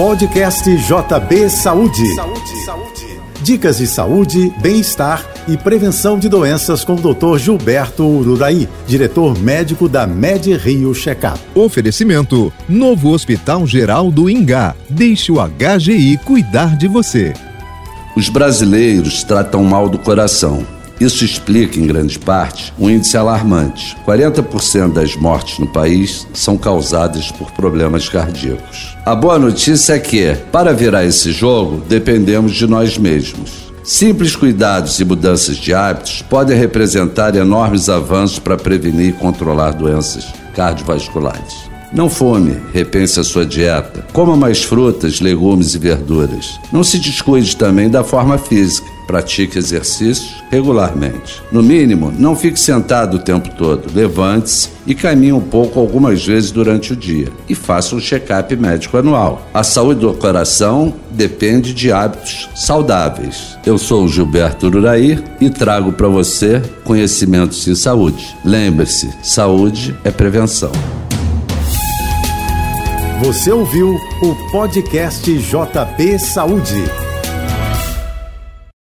Podcast JB Saúde. Saúde, saúde. Dicas de saúde, bem-estar e prevenção de doenças com o Dr. Gilberto Ururaí, diretor médico da Med Rio Checkup. Oferecimento: Novo Hospital Geral do Ingá. Deixe o HGI cuidar de você. Os brasileiros tratam mal do coração isso explica, em grande parte, um índice alarmante. 40% das mortes no país são causadas por problemas cardíacos. A boa notícia é que, para virar esse jogo, dependemos de nós mesmos. Simples cuidados e mudanças de hábitos podem representar enormes avanços para prevenir e controlar doenças cardiovasculares. Não fome, repense a sua dieta. Coma mais frutas, legumes e verduras. Não se descuide também da forma física. Pratique exercícios regularmente. No mínimo, não fique sentado o tempo todo. Levante-se e caminhe um pouco algumas vezes durante o dia. E faça um check-up médico anual. A saúde do coração depende de hábitos saudáveis. Eu sou o Gilberto Uraí e trago para você conhecimentos em saúde. Lembre-se, saúde é prevenção. Você ouviu o podcast JB Saúde.